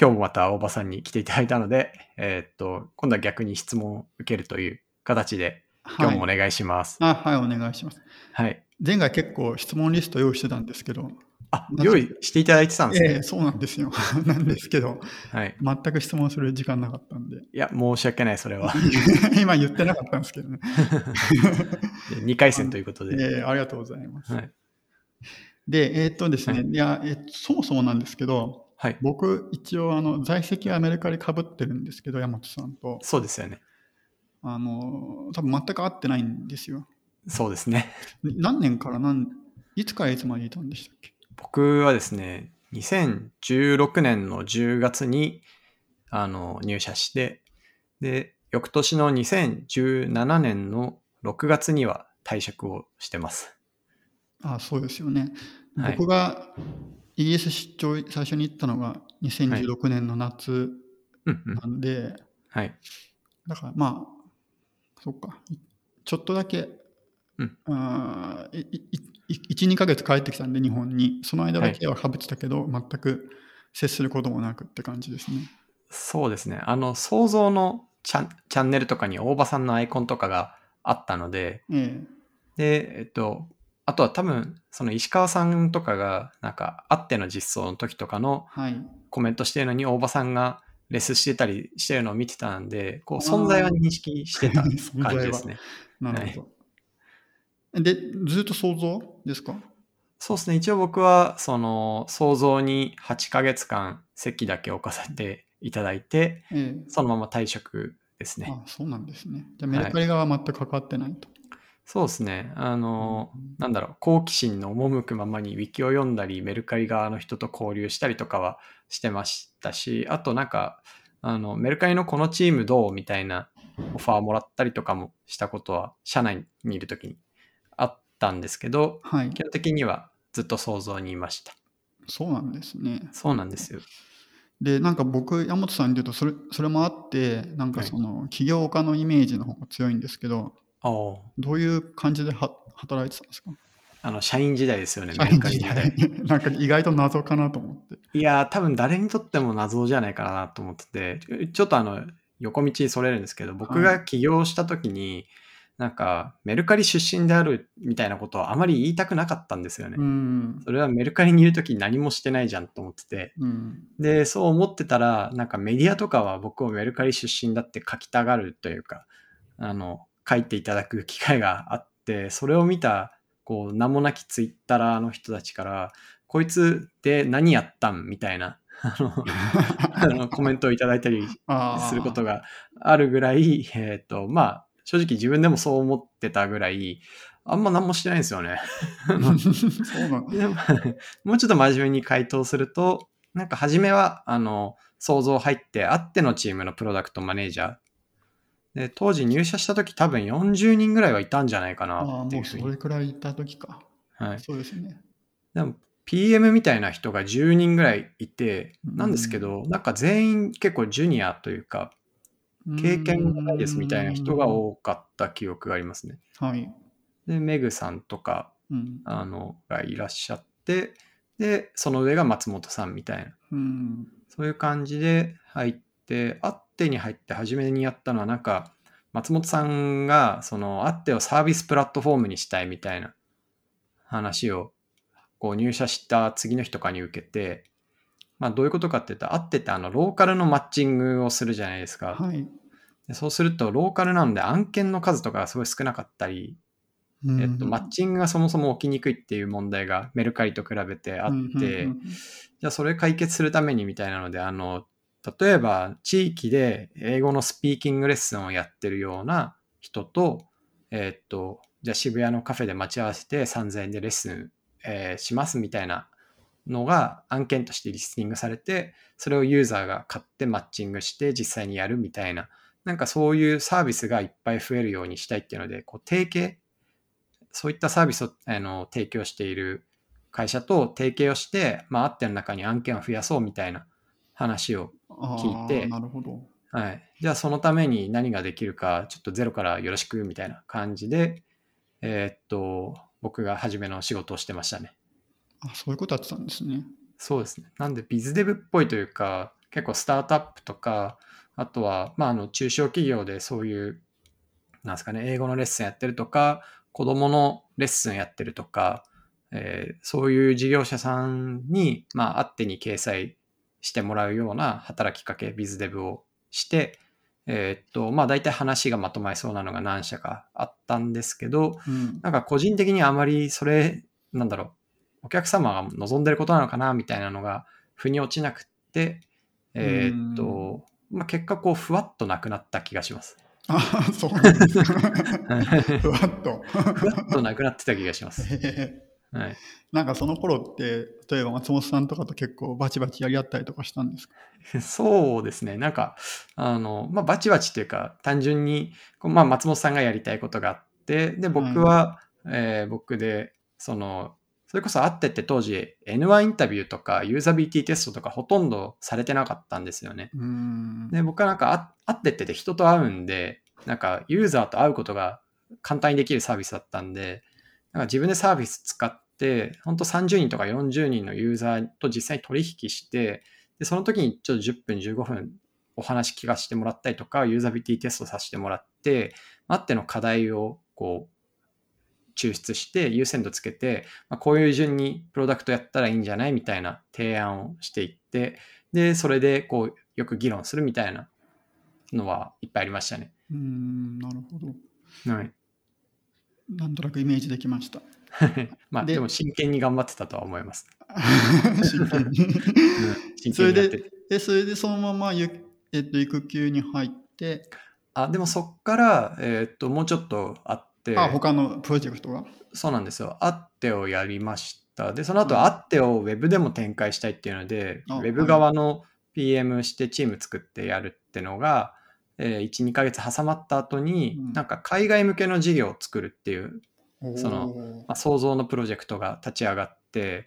今日もまた大場さんに来ていただいたので、えーっと、今度は逆に質問を受けるという形で、今日もおはい。願いします。あ、はい、お願いします。はい。前回結構質問リスト用意してたんですけど、あ、用意していただいてたんですね。ええそうなんですよ。なんですけど、はい。全く質問する時間なかったんで、いや、申し訳ない、それは。今言ってなかったんですけどね。2回戦ということで。ええありがとうございます。はい。で、えーっとですね、はいい、や、えーそもそもなんですけど、はい。僕、一応、あの、在籍はアメリカで被ってるんですけど、山本さんと、そうですよね。あの、多分全く会ってないんですよ。そうですね。何年から何、いつからいつまでいたんでしたっけ？僕はですね、2016年の10月にあの入社して、で、翌年の2017年の6月には退職をしてます。あそうですよね。はい僕がイギリス出張最初に行ったのが2016年の夏うんうん。なんで、はい。だからまあ、そっか、いちょっとだけ、うんあーいいい1、2ヶ月帰ってきたんで、日本に。その間だけはかぶってたけど、全く接することもなくって感じですね。そうですね。あの、想像のチャンチャンネルとかに大場さんのアイコンとかがあったので、えで、えっと、あとは多分、その石川さんとかが、なんか、あっての実装の時とかの。コメントしてるのに大場さんがレスしてたりしてるのを見てたんで、こう存在は認識してた 感じですね。なるほど。で、ずっと想像ですか？そうですね。一応僕は、その、想像に8ヶ月間席だけ置かせていただいて、ええそのまま退職ですね。あそうなんですね。じゃあ、メルカリ側は全く関わってないと。そうですね。あの、なんだろう、好奇心の赴くままにウィキを読んだり、メルカリ側の人と交流したりとかはしてましたし、あとなんか、あの、メルカリのこのチームどうみたいなオファーもらったりとかもしたことは、社内にいるときにあったんですけど、はい。基本的にはずっと想像にいました。そうなんですね。そうなんですよ。で、なんか僕、山本さんに言うとそれ、それもあって、なんかはいその、起業家のイメージの方が強いんですけど、ああ、どういう感じでは働いてたんですか？あの、社員時代ですよね、社メルカリ員時代。なんか意外と謎かなと思って。いやー、多分誰にとっても謎じゃないかなと思ってて、ちょっとあの、横道それるんですけど、僕が起業した時に、なんか、メルカリ出身であるみたいなことはあまり言いたくなかったんですよね。うん。それはメルカリにいる時に何もしてないじゃんと思ってて。うん。で、そう思ってたら、なんかメディアとかは僕をメルカリ出身だって書きたがるというか、あの、書いていただく機会があって、それを見た、こう、名もなきツイッターの人たちから、こいつで何やったんみたいな、あの、あのコメントをいただいたりすることがあるぐらい、えっ、と、まあ、正直自分でもそう思ってたぐらい、あんま何もしてないんですよね。そうなんでももうちょっと真面目に回答すると、なんか初めは、あの、想像入って、あってのチームのプロダクトマネージャー。で、当時入社した時多分40人ぐらいはいたんじゃないかああ、なっていうふうに。もうそれくらいいた時か。はい。そうですね。でも PM みたいな人が10人ぐらいいて、うんなんですけど、なんか全員結構ジュニアというか、経験がないですみたいな人が多かった記憶がありますね。はい。で、メグさんとか、うん。あの、がいらっしゃって、で、その上が松本さんみたいな。うん。そういう感じで入って、アッテに入って初めにやったのは、なんか、松本さんが、その、アッテをサービスプラットフォームにしたいみたいな話を、こう入社した次の日とかに受けて、まあどういうことかって言ったら、アッテってあの、ローカルのマッチングをするじゃないですか。はい。でそうすると、ローカルなので案件の数とかがすごい少なかったり、うんえっと、マッチングがそもそも起きにくいっていう問題がメルカリと比べてあって、うんうんじゃあそれ解決するためにみたいなので、あの、例えば地域で英語のスピーキングレッスンをやってるような人と、えっと、じゃあ渋谷のカフェで待ち合わせて3000円でレッスン、えーしますみたいなのが案件としてリスティングされて、それをユーザーが買ってマッチングして実際にやるみたいな、なんかそういうサービスがいっぱい増えるようにしたいっていうので、こう提携、そういったサービスをあの提供している会社と提携をして、まあ、あっての中に案件を増やそうみたいな話を、あ聞いてーなるほど。はい。じゃあそのために何ができるか、ちょっとゼロからよろしくみたいな感じで、えーっと、僕が初めの仕事をしてましたね。あ、そういうことやってたんですね。そうですね。なんで、ビズデブっぽいというか、結構スタートアップとか、あとは、まあ、あの、中小企業でそういう、なんですかね、英語のレッスンやってるとか、子供のレッスンやってるとか、えーそういう事業者さんに、まあ、あってに掲載してもらうような働きかけ、ビズデブをして、えーっと、まあ、大体話がまとまりそうなのが何社かあったんですけど、うん。なんか個人的にあまりそれ、なんだろう、お客様が望んでることなのかな、みたいなのが、腑に落ちなくって、えーっと、まあ、結果こう、ふわっとなくなった気がします。ああ、そうなんですか。ふわっと。ふわっとなくなってた気がします。へへはい。なんかその頃って、例えば松本さんとかと結構バチバチやり合ったりとかしたんですか？そうですね。なんか、あの、まあ、バチバチというか、単純に、こうまあ、松本さんがやりたいことがあって、で、僕は、えー僕で、その、それこそ会ってって当時、N1 インタビューとか、ユーザビリティテストとかほとんどされてなかったんですよね。で、僕はなんかあ会ってってて人と会うんで、なんかユーザーと会うことが簡単にできるサービスだったんで、なんか自分でサービス使って、本当30人とか40人のユーザーと実際に取引して、で、その時にちょっと10分、15分お話聞かせてもらったりとか、ユーザビリティテストさせてもらって、あっての課題をこう、抽出して優先度つけて、まあ、こういう順にプロダクトやったらいいんじゃないみたいな提案をしていって、で、それでこう、よく議論するみたいなのはいっぱいありましたね。うーん、なるほど。はい。なんとなくイメージできました。まあ、ででも真剣に頑張ってたとは思います。真剣に。うん真それ。で、えそれでそのままゆ、えっと、育休に入って、あ、でもそっから、えーっと、もうちょっとあって、あ、他のプロジェクトが？そうなんですよ。アッテをやりました。で、その後、うんアッテをウェブでも展開したいっていうので、あウェブ側の PM してチーム作ってやるってのが、えー1、2ヶ月挟まった後に、うんなんか海外向けの事業を作るっていう、そのまあ、創造のプロジェクトが立ち上がって、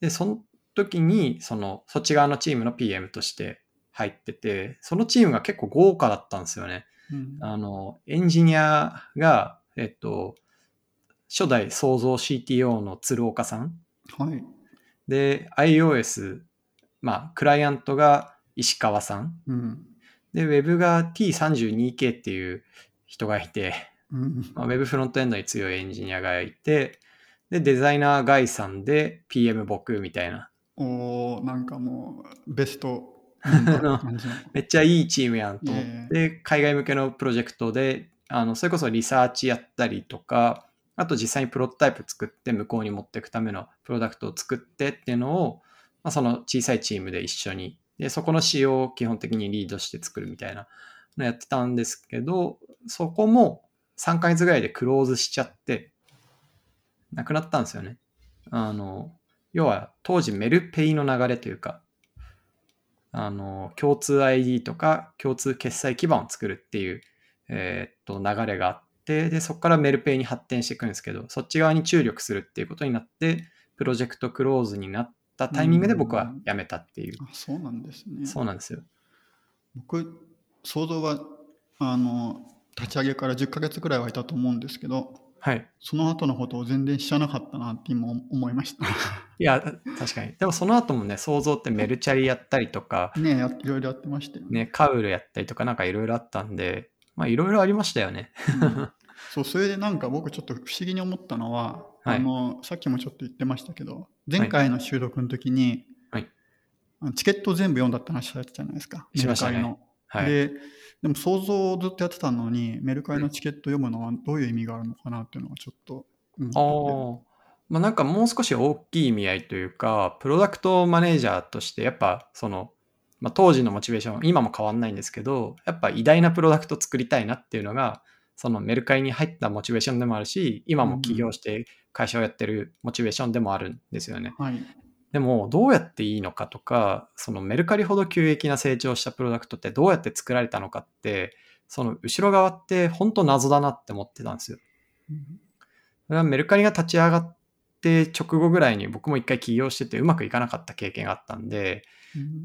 で、その時に、その、そっち側のチームの PM として入ってて、そのチームが結構豪華だったんですよね。うんあの、エンジニアが、えっと、初代創造 CTO の鶴岡さん。はい。で、iOS、まあ、クライアントが石川さん。うん。で、Web が T32K っていう人がいて、うん。まあ、Web フロントエンドに強いエンジニアがいて、で、デザイナーガイさんで PM 僕みたいな。おーなんかもう、ベスト。めっちゃいいチームやんと思って、海外向けのプロジェクトで、あの、それこそリサーチやったりとか、あと実際にプロトタイプ作って向こうに持っていくためのプロダクトを作ってっていうのを、まあ、その小さいチームで一緒に、で、そこの仕様を基本的にリードして作るみたいなのやってたんですけど、そこも3ヶ月ぐらいでクローズしちゃって、なくなったんですよね。あの、要は当時メルペイの流れというか、あの、共通 ID とか共通決済基盤を作るっていう、えーっと、流れがあって、で、そこからメルペイに発展していくんですけど、そっち側に注力するっていうことになって、プロジェクトクローズになったタイミングで僕は辞めたっていう。あそうなんですね。そうなんですよ。僕、想像は、あの、立ち上げから10ヶ月くらいはいたと思うんですけど、はい。その後のことを全然知らなかったなって今思いました。いや、確かに。でもその後もね、想像ってメルチャリやったりとか、ねやいろいろやってましたよね。ね、カウルやったりとかなんかいろいろあったんで、まあいろいろありましたよね。うんそう、それでなんか僕ちょっと不思議に思ったのは、はいあの、さっきもちょっと言ってましたけど、前回の収録の時に、はいチケットを全部読んだって話されてたじゃないですか。しましたね。はい。で、でも想像をずっとやってたのに、メルカリのチケット読むのはどういう意味があるのかなっていうのがちょっと思。ああ。まあなんかもう少し大きい意味合いというか、プロダクトマネージャーとして、やっぱその、まあ、当時のモチベーション、今も変わんないんですけど、やっぱ偉大なプロダクト作りたいなっていうのが、そのメルカリに入ったモチベーションでもあるし、今も起業して会社をやってるモチベーションでもあるんですよね。はい。でも、どうやっていいのかとか、そのメルカリほど急激な成長したプロダクトってどうやって作られたのかって、その後ろ側って本当謎だなって思ってたんですよ。それはメルカリが立ち上がっって直後ぐらいに僕も一回起業しててうまくいかなかった経験があったんで、うん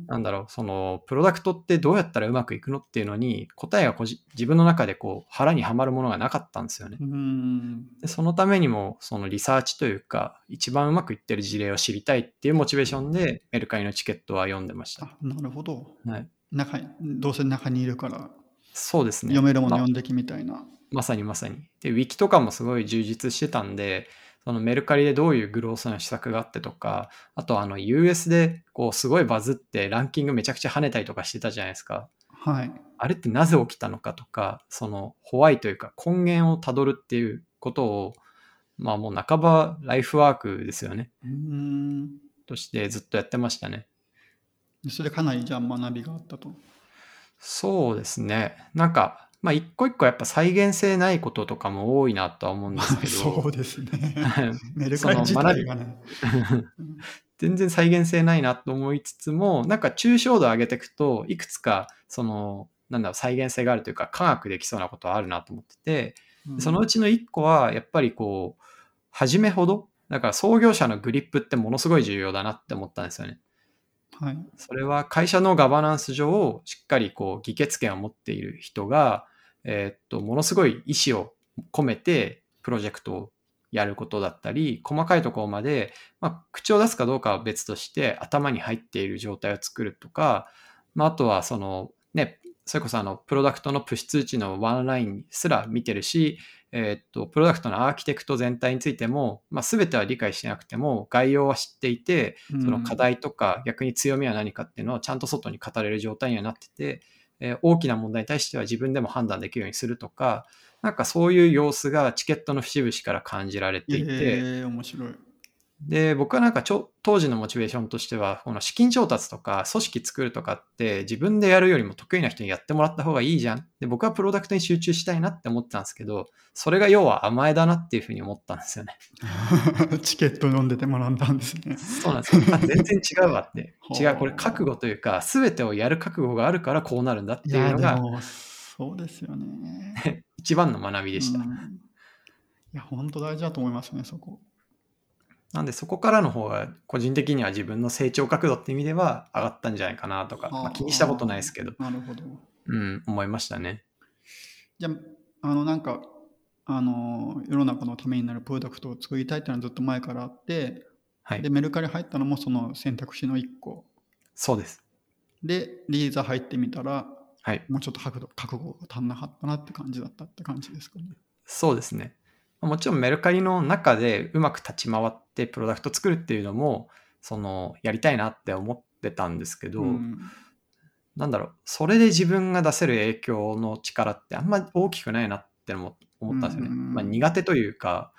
なんだろう、その、プロダクトってどうやったらうまくいくのっていうのに、答えがこじ自分の中でこう、腹にはまるものがなかったんですよね。うんでそのためにも、そのリサーチというか、一番うまくいってる事例を知りたいっていうモチベーションで、メルカリのチケットは読んでました。あなるほど。はい、中にどうせ中にいるからそうですね。読めるものまあ読んできみたいな。まさにまさに。で、ウィキとかもすごい充実してたんで、そのメルカリでどういうグロースの施策があってとか、あとあの US でこうすごいバズってランキングめちゃくちゃ跳ねたりとかしてたじゃないですか。はい。あれってなぜ起きたのかとか、そのホワイというか根源をたどるっていうことを、まあもう半ばライフワークですよね。うんとしてずっとやってましたね。それでかなりじゃあ学びがあったと。そうですね。なんか、まあ一個一個やっぱ再現性ないこととかも多いなとは思うんですけど。そうですね。メルカリ自体がね。全然再現性ないなと思いつつも、なんか抽象度を上げていくと、いくつか、その、なんだろう、再現性があるというか、科学できそうなことはあるなと思ってて、うんそのうちの一個は、やっぱりこう、初めほど、だから創業者のグリップってものすごい重要だなって思ったんですよね。はい。それは会社のガバナンス上、しっかりこう、議決権を持っている人が、えーっと、ものすごい意思を込めて、プロジェクトをやることだったり、細かいところまで、まあ、口を出すかどうかは別として、頭に入っている状態を作るとか、まあ、あとはその、ね、それこそあの、プロダクトのプッシュ通知のワンラインすら見てるし、えーっと、プロダクトのアーキテクト全体についても、まあ、全ては理解してなくても、概要は知っていて、その課題とか逆に強みは何かっていうのをちゃんと外に語れる状態にはなってて、え大きな問題に対しては自分でも判断できるようにするとか、なんかそういう様子がチケットの節々から感じられていて、えー面白い。で、僕はなんかちょ当時のモチベーションとしては、この資金調達とか組織作るとかって自分でやるよりも得意な人にやってもらった方がいいじゃん。で、僕はプロダクトに集中したいなって思ってたんですけど、それが要は甘えだなっていうふうに思ったんですよね。チケット飲んでて学んだんですね。そうなんですよ。あ全然違うわって。違はあう、これ覚悟というか、全てをやる覚悟があるからこうなるんだっていうのがそうですよね。一番の学びでした。うんいや、本当大事だと思いますね、そこ。なんでそこからの方が個人的には自分の成長角度って意味では上がったんじゃないかなとか、まあ、気にしたことないですけど、なるほど。うん、思いましたね。じゃあ、あの、なんか、あの、世の中のためになるプロダクトを作りたいっていうのはずっと前からあって、はいで、。メルカリ入ったのもその選択肢の一個。そうです。で、リーザ入ってみたら、はい。もうちょっと覚悟覚悟が足んなかったなって感じだったって感じですかね。そうですね。もちろんメルカリの中でうまく立ち回ってプロダクト作るっていうのも、その、やりたいなって思ってたんですけど、うんなんだろう、それで自分が出せる影響の力ってあんま大きくないなって思ったんですよね。うんまあ、苦手というか、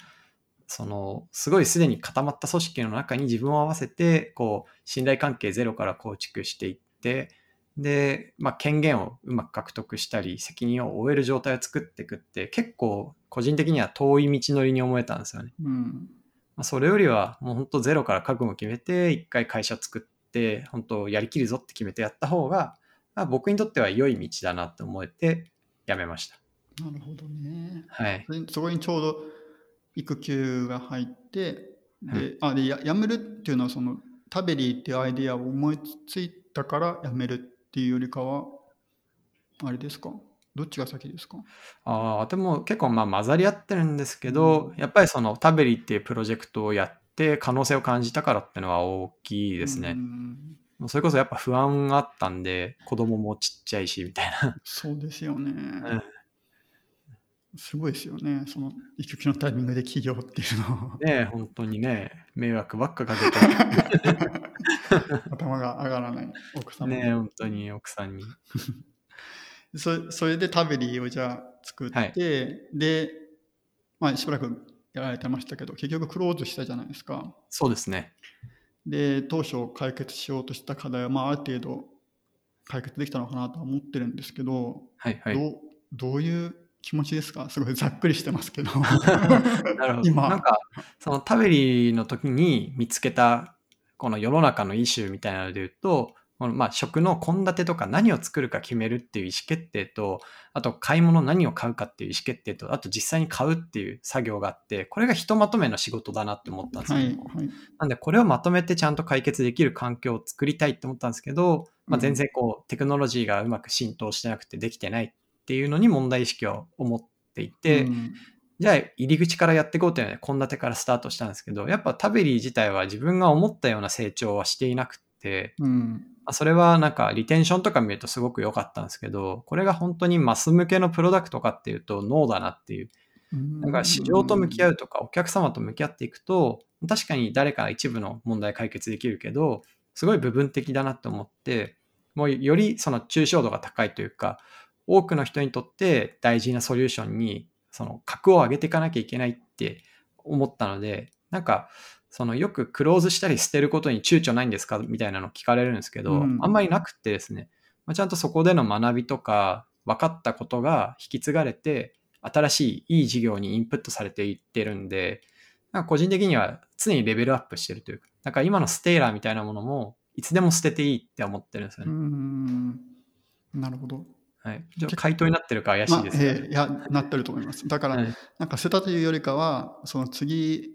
その、すごいすでに固まった組織の中に自分を合わせて、こう、信頼関係ゼロから構築していって、で、まあ、権限をうまく獲得したり、責任を負える状態を作っていくって、結構、個人的には遠い道のりに思えたんですよね。うんまあ、それよりは、もう本当ゼロから覚悟を決めて、一回会社作って、本当やりきるぞって決めてやった方が、まあ、僕にとっては良い道だなって思えて、やめました。なるほどね。はい。そこにちょうど育休が入って、で、うあでや辞めるっていうのはそのタベリーっていうアイデアを思いついたから辞めるっていうよりかはあれですか？どっちが先ですか？ああ、でも結構まあ混ざり合ってるんですけど、やっぱりそのタベリっていうプロジェクトをやって可能性を感じたからっていうのは大きいですね。うんそれこそやっぱ不安があったんで、子供もちっちゃいし、みたいな。そうですよね。んすごいですよね。その育休のタイミングで起業っていうのねえ、本当にね、迷惑ばっかかけて。頭が上がらない奥様ねえ、本当に奥さんに。そそれでタベリーをじゃあ作って、はいで、まあ、しばらくやられてましたけど結局クローズしたじゃないですか。そうですね。で当初解決しようとした課題は、まあ、ある程度解決できたのかなとは思ってるんですけど、はいはい。どうどういう気持ちですか？すごいざっくりしてますけど。なるほど。今なんか、そのタベリの時に見つけた、この世の中のイシューみたいなので言うと、このまあ食の献立とか何を作るか決めるっていう意思決定と、あと買い物何を買うかっていう意思決定と、あと実際に買うっていう作業があって、これがひとまとめの仕事だなって思ったんですよね。はい。はい。なんでこれをまとめてちゃんと解決できる環境を作りたいって思ったんですけど、まあ、全然こうテクノロジーがうまく浸透してなくてできてないっていうのに問題意識を持っていて、うんじゃあ入り口からやっていこうというので献立からスタートしたんですけど、やっぱタベリー自体は自分が思ったような成長はしていなくて、うん。まあそれはなんかリテンションとか見るとすごく良かったんですけど、これが本当にマス向けのプロダクトかっていうとノーだなっていう。なんか市場と向き合うとかお客様と向き合っていくと、確かに誰か一部の問題解決できるけど、すごい部分的だなって思って、もうよりその抽象度が高いというか、多くの人にとって大事なソリューションにその格を上げていかなきゃいけないって思ったので、なんかそのよくクローズしたり捨てることに躊躇ないんですか？みたいなの聞かれるんですけど、うんあんまりなくってですね、まあ、ちゃんとそこでの学びとか分かったことが引き継がれて、新しいいい事業にインプットされていってるんで、なんか個人的には常にレベルアップしてるというか、なんか今のステーラーみたいなものもいつでも捨てていいって思ってるんですようね。ん。なるほど。はい。ちょっと回答になってるか怪しまあいですけど、ええいや、なってると思います。だから、はいなんか捨てたというよりかは、その次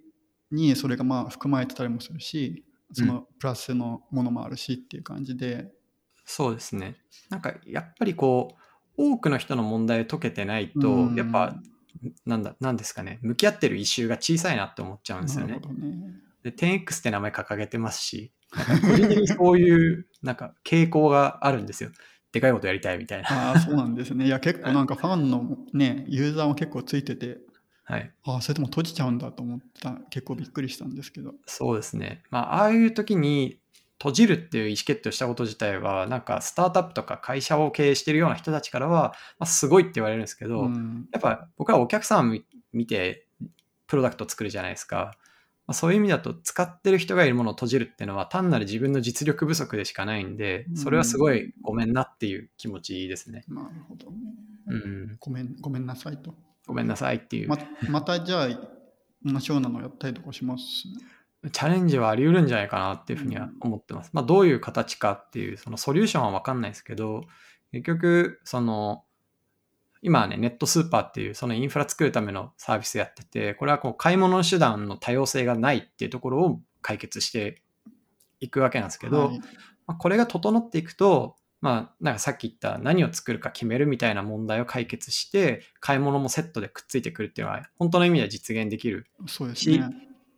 にそれがまあ含まれてたりもするし、そのプラスのものもあるしっていう感じで、そうですね。なんかやっぱりこう、多くの人の問題を解けてないと、うんやっぱ、なんだ、なんですかね、向き合ってるイシューが小さいなって思っちゃうんですよねね。で、10X って名前掲げてますし、個人的にそういう、なんか傾向があるんですよ。でかいことやりたいみたいな。ああ、そうなんですね。いや、結構なんかファンのね、ユーザーも結構ついてて、はい。ああ、それでも閉じちゃうんだと思った、結構びっくりしたんですけど。そうですね。まあ、ああいう時に閉じるっていう意思決定をしたこと自体は、なんかスタートアップとか会社を経営してるような人たちからは、まあ、すごいって言われるんですけど、うんやっぱ僕はお客さん見見てプロダクトを作るじゃないですか。まあ、そういう意味だと使ってる人がいるものを閉じるっていうのは単なる自分の実力不足でしかないんで、それはすごいごめんなっていう気持ちですね。なるほどね。うん。ごめん、ごめんなさいと。ごめんなさいっていう。ままたじゃあ、同じようなのやったりとかします？チャレンジはあり得るんじゃないかなっていうふうには思ってます。まあ、どういう形かっていう、そのソリューションは分かんないですけど、結局、その、今はね、ネットスーパーっていう、そのインフラ作るためのサービスやってて、これはこう買い物の手段の多様性がないっていうところを解決していくわけなんですけど、はいまあ、これが整っていくと、まあ、なんかさっき言った何を作るか決めるみたいな問題を解決して、買い物もセットでくっついてくるっていうのは、本当の意味では実現できるそうですね。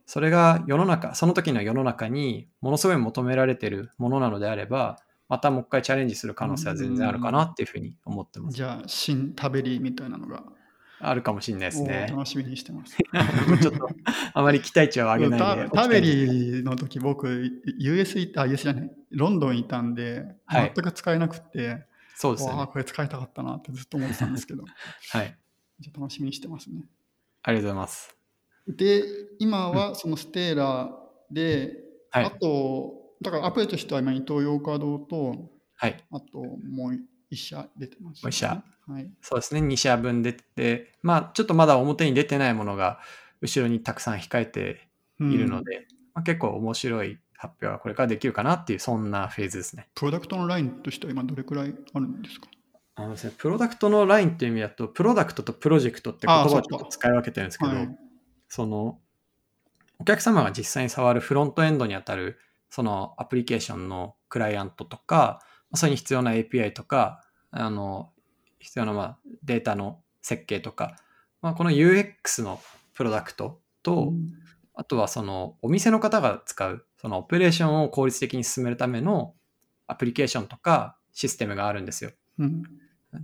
それが世の中、その時の世の中にものすごい求められてるものなのであれば、またもう一回チャレンジする可能性は全然あるかなっていうふうに思ってます。じゃあ、新食べりみたいなのが、あるかもしれないですおね。楽しみにしてます。ちょっとあまり期待値を上げないで。た食べりの時僕、US いあ、US じゃない、ロンドンいたんで、はい全く使えなくて、そうですよね。これ使いたかったなってずっと思ってたんですけど、はい。じゃあ楽しみにしてますね。ありがとうございます。で、今はそのステーラーで、はいあと、だからアプリとしては今、伊東洋華堂と、はい。あともう一社出てます、もう一社。はい。そうですね。2社分出てて、まあちょっとまだ表に出てないものが後ろにたくさん控えてうんいるので、まあ、結構面白い発表がこれからできるかなっていう、そんなフェーズですね。プロダクトのラインとしては今どれくらいあるんですか？あのですね、プロダクトのラインっていう意味だと、プロダクトとプロジェクトって言葉をちょっと使い分けてるんですけど、はいその、お客様が実際に触るフロントエンドにあたる、そのアプリケーションのクライアントとか、それに必要な API とか、あの、必要なまあデータの設計とか、まあ、この UX のプロダクトと、あとはそのお店の方が使う、そのオペレーションを効率的に進めるためのアプリケーションとかシステムがあるんですよ。うん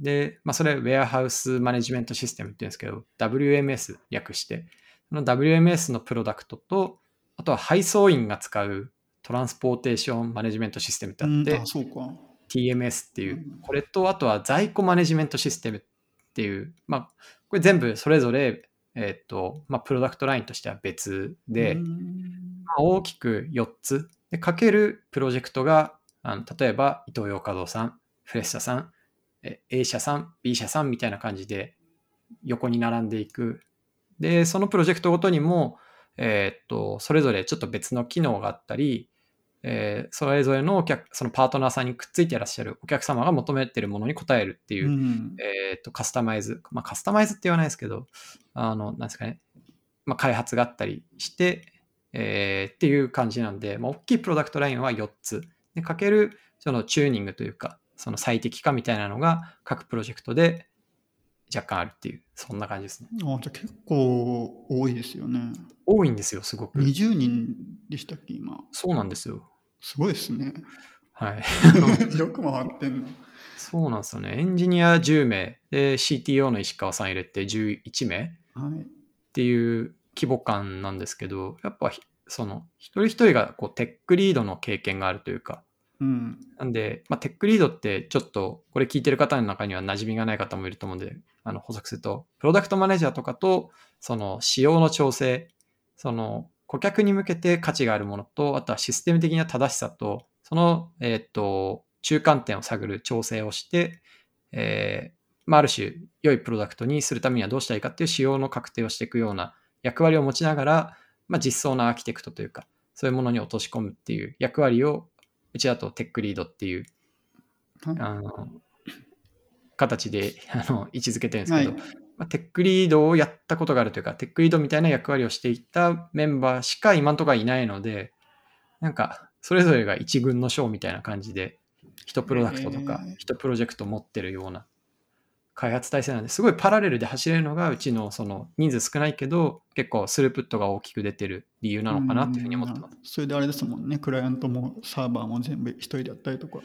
で、まあ、それ、ウェアハウスマネジメントシステムって言うんですけど、WMS 略して、その WMS のプロダクトと、あとは配送員が使うトランスポーテーションマネジメントシステムってあって、うんあ、そうか。TMS っていううん、これと、あとは在庫マネジメントシステムっていう、まあ、これ全部それぞれ、えっ、と、まあ、プロダクトラインとしては別で、うん。まあ大きく4つ。でかけるプロジェクトがあの例えば伊東洋華堂さんフレッシャさんえ A 社さん B 社さんみたいな感じで横に並んでいく。でそのプロジェクトごとにも、えーっとそれぞれちょっと別の機能があったりえーそれぞれのお客、そのパートナーさんにくっついていらっしゃるお客様が求めているものに応えるっていうう、んえっと、カスタマイズ、まあ、カスタマイズって言わないですけど、あの、なんですかね、まあ、開発があったりして、えーっていう感じなんで、まあ、大きいプロダクトラインは4つ。で、かける、そのチューニングというか、その最適化みたいなのが各プロジェクトで若干あるっていう、そんな感じですね。あじゃあ結構多いですよね。多いんですよ、すごく。20人でしたっけ、今？そうなんですよ。すごいですね。はい。よく回ってんの。そうなんですよね。エンジニア10名で CTO の石川さん入れて11名はい。っていう規模感なんですけど、やっぱひその一人一人がこうテックリードの経験があるというか、うん。なんで、まあ、テックリードってちょっとこれ聞いてる方の中には馴染みがない方もいると思うんで、あの補足すると、プロダクトマネージャーとかとその仕様の調整、その顧客に向けて価値があるものと、あとはシステム的な正しさと、その、えーっと中間点を探る調整をして、えーまあ、ある種良いプロダクトにするためにはどうしたらいいかっていう仕様の確定をしていくような役割を持ちながら、まあ、実装のアーキテクトというか、そういうものに落とし込むっていう役割を、うちだとテックリードっていうは？いあの形で あの位置づけてるんですけど、はい。まあ、テックリードをやったことがあるというか、テックリードみたいな役割をしていったメンバーしか今のところいないので、なんか、それぞれが一軍の賞みたいな感じで、一プロダクトとか一プロジェクト持ってるような開発体制なんで、すごいパラレルで走れるのが、うちのその人数少ないけど、結構スループットが大きく出てる理由なのかなっていうふうに思ってます。す。それであれですもんね、クライアントもサーバーも全部一人でやったりとか。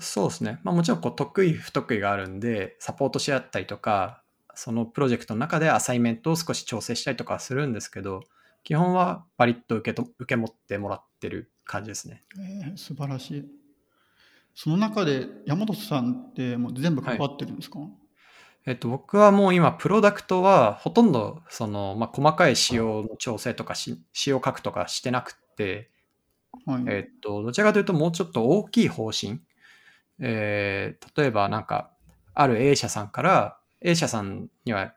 そうですね。まあもちろんこう得意不得意があるんで、サポートし合ったりとか、そのプロジェクトの中でアサイメントを少し調整したりとかはするんですけど、基本はバリッと受けと受け持ってもらってる感じですね。えー素晴らしい。その中で山本さんってもう全部関わってるんですか、えっと、僕はもう今、プロダクトはほとんどその、まあ、細かい仕様の調整とかし、仕様書くとかしてなくて、はい。えっと、どちらかというともうちょっと大きい方針。えー例えばなんか、ある A 社さんから、A 社さんには、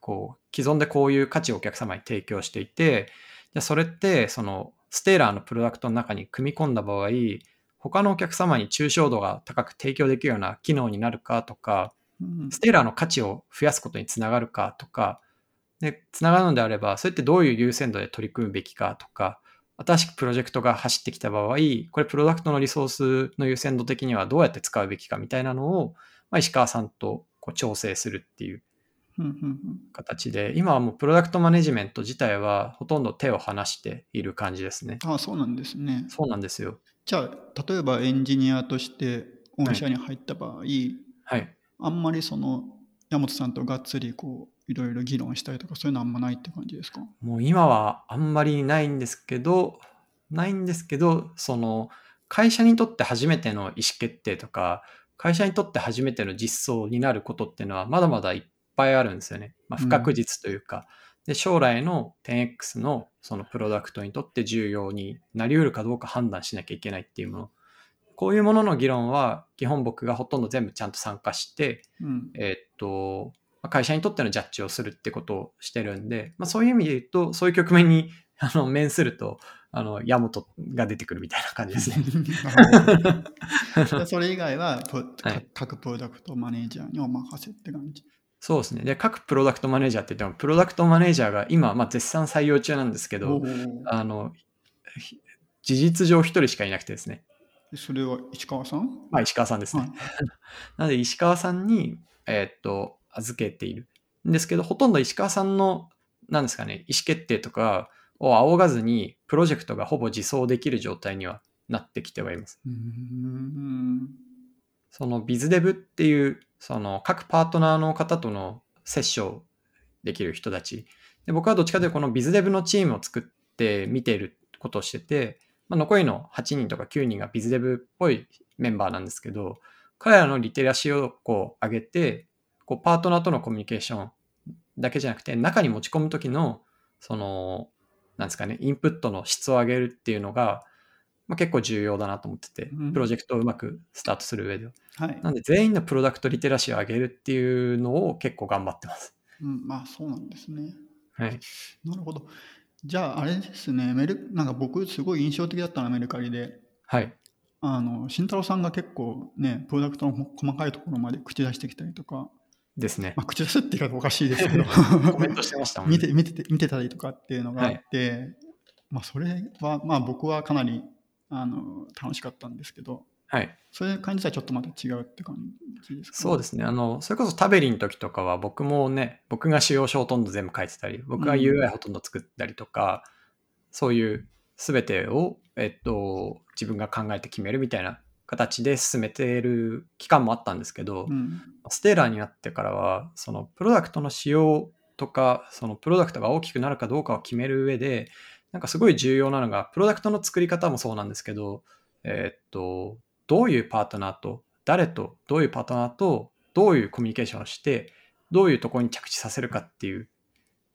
こう、既存でこういう価値をお客様に提供していて、じゃあそれって、その、ステーラーのプロダクトの中に組み込んだ場合、他のお客様に抽象度が高く提供できるような機能になるかとか、うんステーラーの価値を増やすことにつながるかとか、で、つながるのであれば、それってどういう優先度で取り組むべきかとか、新しくプロジェクトが走ってきた場合、これプロダクトのリソースの優先度的にはどうやって使うべきかみたいなのを、まあ、石川さんとこう調整するっていう形で、今はもうプロダクトマネジメント自体はほとんど手を離している感じですね。うん、あそうなんですね。そうなんですよ。じゃあ例えばエンジニアとして御社に入った場合、はい。あんまりその山本さんとがっつりこういろいろ議論したりとかそういうのあんまないって感じですか？もう今はあんまりないんですけど、ないんですけど、その会社にとって初めての意思決定とか、会社にとって初めての実装になることっていうのはまだまだいっぱいあるんですよね。まあ、うん不確実というか、で、将来の 10X のそのプロダクトにとって重要になり得るかどうか判断しなきゃいけないっていうもの。こういうものの議論は基本僕がほとんど全部ちゃんと参加して、うんえーっと、まあ会社にとってのジャッジをするってことをしてるんで、まあ、そういう意味で言うと、そういう局面にあの面すると、あの、ヤモトが出てくるみたいな感じですね。それ以外はプはい各プロダクトマネージャーにお任せって感じ。そうですね。で、各プロダクトマネージャーって言っても、プロダクトマネージャーが今、まあ、絶賛採用中なんですけおど、ーあの、ひ事実上一人しかいなくてですね。それは市川さん？まあ、石川さんですね。はい なので、石川さんに、えーっと、預けているんですけど、ほとんど石川さんの、なんですかね、意思決定とかを仰がずに、プロジェクトがほぼ自走できる状態にはなってきてはいます。そのビズデブっていう、その各パートナーの方とのセッションできる人たち。で僕はどっちかというとこのビズデブのチームを作って見ていることをしてて、まあ、残りの8人とか9人がビズデブっぽいメンバーなんですけど、彼らのリテラシーをこう上げて、こうパートナーとのコミュニケーションだけじゃなくて、中に持ち込む時の、その、なんですかね、インプットの質を上げるっていうのが、まあ、結構重要だなと思っててうん、プロジェクトをうまくスタートする上では。はい、なんで全員のプロダクトリテラシーを上げるっていうのを結構頑張ってます。うん。まあそうなんですね。はい。なるほど。じゃああれですね、メルなんか僕すごい印象的だったのはメルカリで、はい。あの慎太郎さんが結構ねプロダクトの細かいところまで口出してきたりとか、ですね。まあ、口出すって言い方おかしいですけど コメントしてましたね。見て見てて見てたりとかっていうのがあって、まあそれはまあ僕はかなりあの楽しかったんですけどはい。そういう感じとはちょっとまた違うって感じですか、そうですね。あの、それこそタベリの時とかは僕もね、僕が使用書ほとんど全部書いてたり、僕がうん UI ほとんど作ったりとか、そういう全てを、えっと、自分が考えて決めるみたいな形で進めている期間もあったんですけど、うんステーラーになってからは、そのプロダクトの仕様とか、そのプロダクトが大きくなるかどうかを決める上で、なんかすごい重要なのが、プロダクトの作り方もそうなんですけど、えーっと、どういうパートナーと、誰と、どういうパートナーと、どういうコミュニケーションをして、どういうところに着地させるかっていう、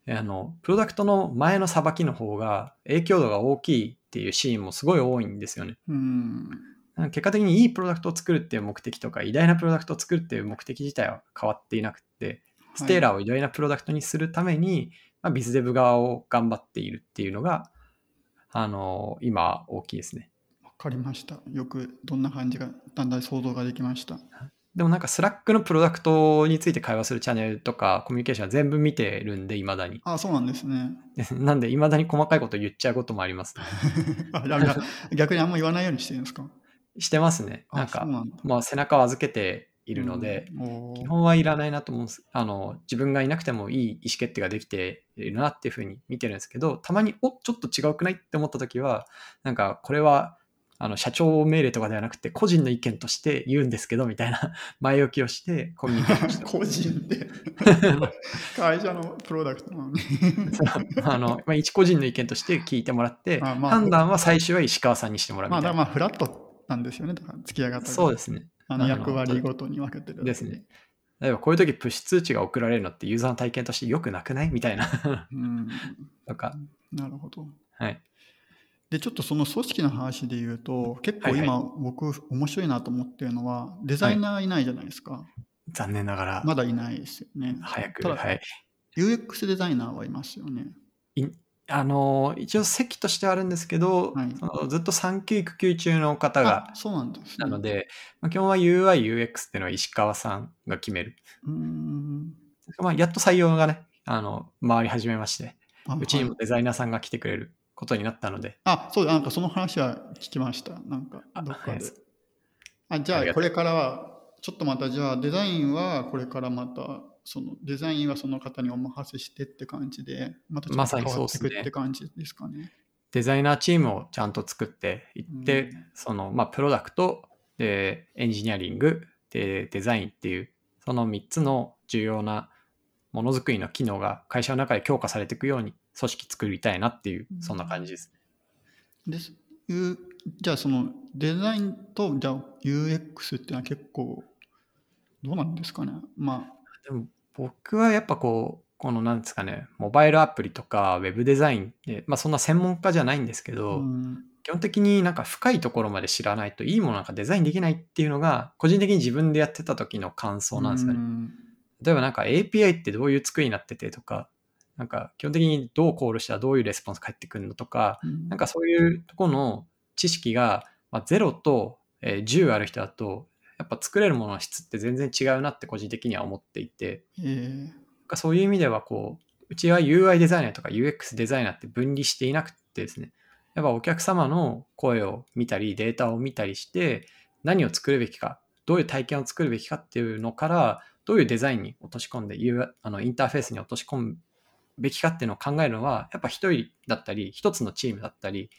あの、プロダクトの前のさばきの方が影響度が大きいっていうシーンもすごい多いんですよね。うん結果的にいいプロダクトを作るっていう目的とか、偉大なプロダクトを作るっていう目的自体は変わっていなくて、ステーラーを偉大なプロダクトにするために、まあ、 BizDev 側を頑張っているっていうのが、あの今大きいですね。わかりましたよくどんな感じがだんだん想像ができましたでもなんか Slack のプロダクトについて会話するチャンネルとかコミュニケーションは全部見てるんで、未だに。あそうなんですね なんで未だに細かいこと言っちゃうこともあります。あじゃあじゃあ逆にあんま言わないようにしてるんですか？してますね。あなんかなんだまあ背中を預けているので、うん基本はいらないなと思うんです。あの、自分がいなくてもいい意思決定ができているなっていうふうに見てるんですけど、たまに、おちょっと違うくない？って思った時は、なんか、これは、あの、社長命令とかではなくて、個人の意見として言うんですけど、みたいな 前置きをして、コミュニケーション 個人で。会社のプロダクトなのに。あの、まあ、一個人の意見として聞いてもらって、あまあ判断は最終は石川さんにしてもらうみまあたいな。だからまあフラットなんですよね。だから付き上がったそうですね。あの役割ごとに分けてるですね。例えばこういう時プッシュ通知が送られるのってユーザーの体験として良くなくない？みたいな。うん。とか。なるほど。はい。でちょっとその組織の話で言うと結構はい今僕面白いなと思ってるのはデザイナーいないじゃないですか、残念ながら、まだいないですよね。早く、ただはい。UX デザイナーはいますよね。あの、一応席としてはあるんですけど、はい。そのずっと産休育休中の方があ、そうなんですね。なので、まあ、基本は UI、UX っていうのは石川さんが決める。うーん。まあ、やっと採用がね、あの、回り始めまして、あうちにはいもデザイナーさんが来てくれることになったので、あそうなんかその話は聞きました。なんかあどっかで。はいあじゃあこれからはちょっとまたじゃあデザインはこれからまたそのデザインはその方にお任せしてって感じでまたちょっとまさに変わってくそうって感じですかね。デザイナーチームをちゃんと作っていって、うん。その、まあ、プロダクト、で、エンジニアリング、で、デザインっていう、その3つの重要なものづくりの機能が会社の中で強化されていくように組織作りたいなっていう、そんな感じです。です。いうじゃあそのデザインとじゃあ UX っていうのは結構どうなんですかね？までも僕はやっぱこう、このなんですかね、モバイルアプリとかウェブデザインで、まあそんな専門家じゃないんですけあ、ど、うん。基本的になんか深いところまで知らないといいものなんかデザインできないっていうのが個人的に自分でやってた時の感想なんですよね。うん。例えばなんか API ってどういう作りになっててとか、なんか基本的にどうコールしたらどういうレスポンス返ってくるのとか、うん。なんかそういうところの知識が、まあ、0と、えー10ある人だと、やっぱ作れるものの質って全然違うなって個人的には思っていて、え。ーなんかそういう意味ではこう、うちは UI デザイナーとか UX デザイナーって分離していなくてですね、やっぱお客様の声を見たり、データを見たりして、何を作るべきか、どういう体験を作るべきかっていうのから、どういうデザインに落とし込んで、あのインターフェースに落とし込むべきかっていうのを考えるのは、やっぱ一人だったり、一つのチームだったり、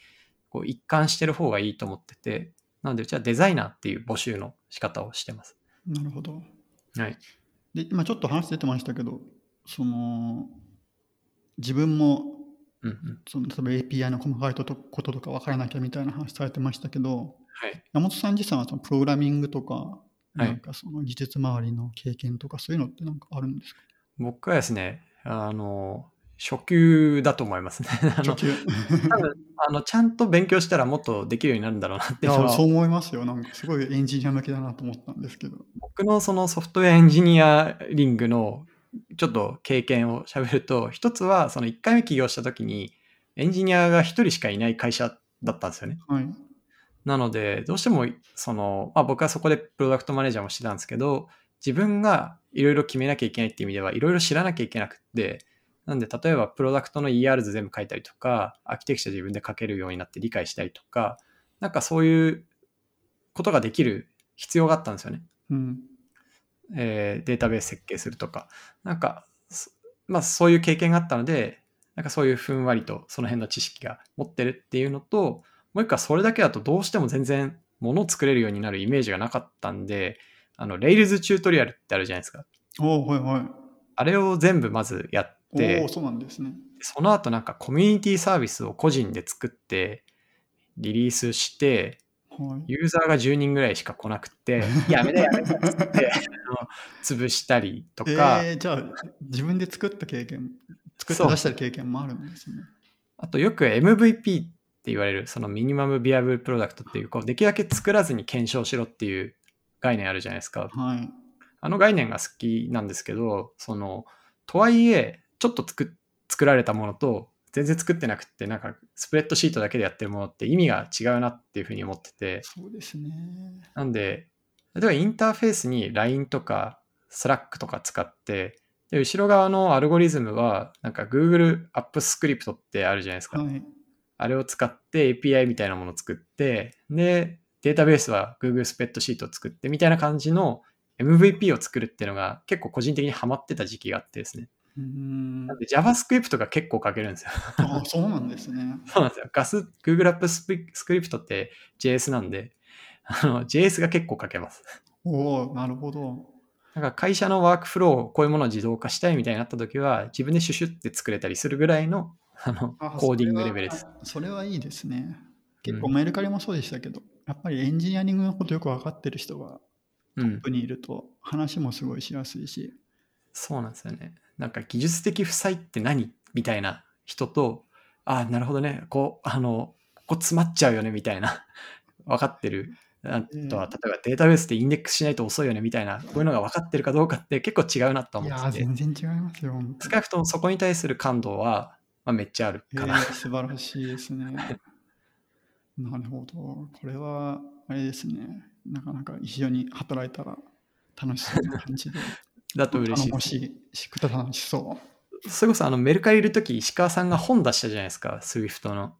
こう一貫してる方がいいと思ってて、なのでうちはデザイナーっていう募集の仕方をしてます。なるほど。はい。で今ちょっと話出てましたけどその自分もうんうん。その例えば API の細かいことこととか分からなきゃみたいな話されてましたけどはい。山本さん自身はそのプログラミングとか、はいなんかその技術周りの経験とかそういうのってなんかあるんですか？僕はですね、あの、初級だと思いますね。あの初級。多分あのちゃんと勉強したらもっとできるようになるんだろうなってうのは。やそう思いますよ。なんかすごいエンジニア向けだなと思ったんですけど。僕のそのソフトウェアエンジニアリングのちょっと経験を喋ると一つはその1回目起業した時にエンジニアが1人しかいない会社だったんですよね。はい。なので、どうしても、その、まあ僕はそこでプロダクトマネージャーもしてたんですけど、自分がいろいろ決めなきゃいけないっていう意味では、いろいろ知らなきゃいけなくって、なんで、例えばプロダクトの ER 図全部書いたりとか、アーキテクチャ自分で書けるようになって理解したりとか、なんかそういうことができる必要があったんですよね。うん。えーデータベース設計するとか、なんか、そまあそういう経験があったので、なんかそういうふんわりとその辺の知識が持ってるっていうのと、もう一個はそれだけだとどうしても全然物を作れるようになるイメージがなかったんで、あの、Rails チュートリアルってあるじゃないですか。おおはいはい。あれを全部まずやっおてお、そうなんですね。その後なんかコミュニティサービスを個人で作って、リリースして、はい。ユーザーが10人ぐらいしか来なくて、やめだやめだっつって、潰したりとか、えー、じゃあ自分で作った経験作って出した経験もあるんですね。あとよく MVP って言われる、そのミニマムビアブルプロダクトっていう、こうできるだけ作らずに検証しろっていう概念あるじゃないですか。はい。あの概念が好きなんですけど、その、とはいえ、ちょっと作作られたものと、全然作ってなくって、なんかスプレッドシートだけでやってるものって意味が違うなっていうふうに思ってて、そうですね。なんで、例えばインターフェースに LINE とか Slack とか使って、で後ろ側のアルゴリズムは、なんか Google アップスクリプトってあるじゃないですか。はい。あれを使って API みたいなものを作って、で、データベースは Google スプレッドシートを作ってみたいな感じの MVP を作るっていうのが結構個人的にハマってた時期があってですね。なんで JavaScript が結構書けるんですよ。あそうなんですね。そうなんですよ。ガス、Google アップスクリプトって JS なんで、あの JS が結構書けます。おおなるほど。なんか会社のワークフロー、こういうものを自動化したいみたいになった時は、自分でシュシュって作れたりするぐらいのあのあコーディングレベルです。それはそれはいいですね。結構うんメルカリもそうでしたけど、やっぱりエンジニアリングのことよく分かってる人がうんトップにいると話もすごいしやすいし。そうなんですよね。なんか技術的負債って何みたいな人と、ああ、なるほどね、こう、あの、ここ詰まっちゃうよねみたいな、分かってる。あとは、例えばデータベースでインデックスしないと遅いよねみたいな、こういうのが分かってるかどうかって結構違うなといやー思ってて、全然違いますよ。少なくともそこに対する感度は、まあ、めっちゃあるえーかな。素晴らしいですね。なるほど。これは、あれですね。なかなか一緒に働いたら楽しそうな感じで。だと嬉しいです。頼もしいし楽しそう。それこそあのメルカリいるとき、石川さんが本出したじゃないですか、SWIFT の。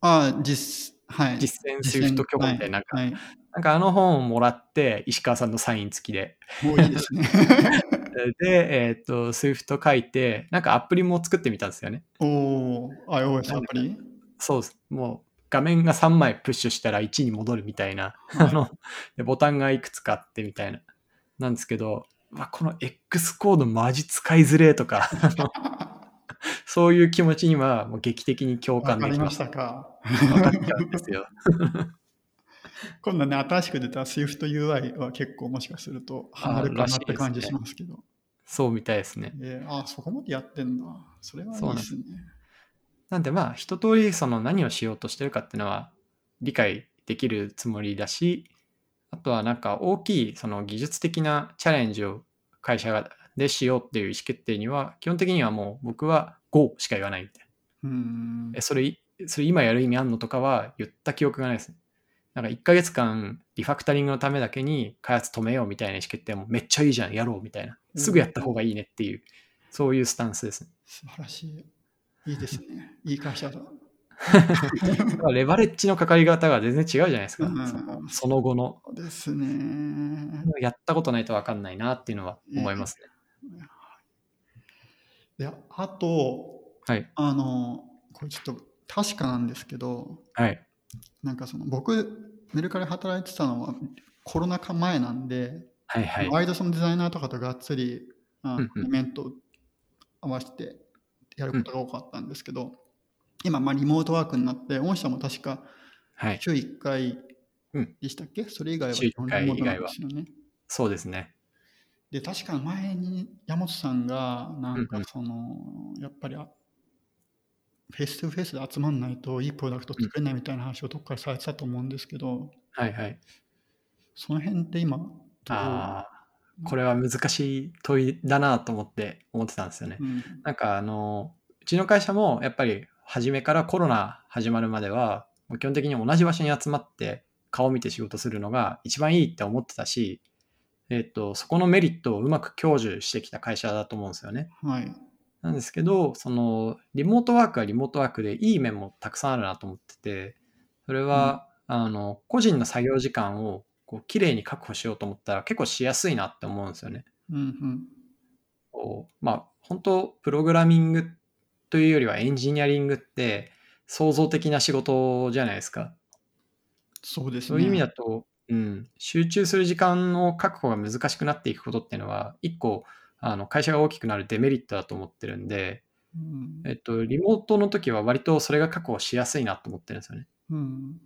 ああ、実、はい。実践実践 SWIFT 教本みたいな、なんか、はい。なんかあの本をもらって、石川さんのサイン付きで。もういいですね。で、えっ、と、Swift 書いて、なんかアプリも作ってみたんですよね。おお、iOS アプリ？そうです。もう画面が3枚プッシュしたら1に戻るみたいな、はいあので、ボタンがいくつかあってみたいな。なんですけど、まあ、この X コードマジ使いづれえとか、そういう気持ちにはもう劇的に共わかりま感できま。したたか。分かっちゃうんですよ。今度ね、新しく出た SwiftUI は結構もしかするとハマるかなって感じしますけど。そうみたいですね。えー、あそこまでやってんだ。それはいいですね。なんでまあ一通りその何をしようとしてるかっていうのは理解できるつもりだし、あとはなんか大きいその技術的なチャレンジを会社がでしようっていう意思決定には基本的にはもう僕は GO しか言わないみたいな。うーんえ、それい、それ今やる意味あんのとかは言った記憶がないですね。なんか1ヶ月間リファクタリングのためだけに開発止めようみたいな意思決定もめっちゃいいじゃん、やろうみたいな。すぐやった方がいいねっていう、そういうスタンスですね。素晴らしい。いいですね。いい会社だ。レバレッジのかかり方が全然違うじゃないですか。うんそのその後の。ですね。やったことないと分かんないなっていうのは思いますね。で、あと、はい。あの、これちょっと確かなんですけど、はい。なんかその僕、メルカリ働いてたのはコロナ禍前なんで、はいはい。割とそのデザイナーとかとがっつり、あうんうんイベントを合わせてやることが多かったんですけど、今、まあ、リモートワークになって、御社も確かはい。週1回うんでしたっけ、それ以外は週一回リモートなんですよね。そうですね。で、確か前に山本さんが、なんうんうんかその、やっぱりあフェイス2フェイスで集まんないといいプロダクト作れないみたいな話をどっかでされてたと思うんですけど、はいはい。その辺って今、どうこれは難しい問いだなと思って思ってたんですよね。うんなんかあの、うちの会社もやっぱり初めからコロナ始まるまでは、基本的に同じ場所に集まって顔見て仕事するのが一番いいって思ってたし、えっと、そこのメリットをうまく享受してきた会社だと思うんですよね。はい。なんですけど、その、リモートワークはリモートワークでいい面もたくさんあるなと思ってて、それは、あの、個人の作業時間をこう綺麗に確保しようと思ったら結構しやすいなって思うんですよね。うんうん。こうまあ、本当プログラミングというよりはエンジニアリングって創造的な仕事じゃないですか。そうですね。そういう意味だと、うん、集中する時間の確保が難しくなっていくことっていうのは、一個、あの会社が大きくなるデメリットだと思ってるんで、うんえっと、リモートの時は割とそれが確保しやすいなと思ってるんですよね。うん。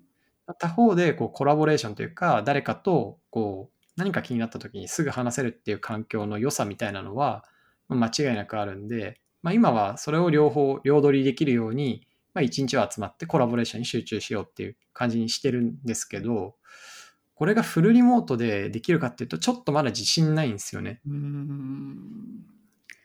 他方でこうコラボレーションというか、誰かとこう何か気になった時にすぐ話せるっていう環境の良さみたいなのはまあ間違いなくあるんで、まあ、今はそれを両方、両取りできるように、まあ、一日は集まってコラボレーションに集中しようっていう感じにしてるんですけど、これがフルリモートでできるかっていうと、ちょっとまだ自信ないんですよね。うん。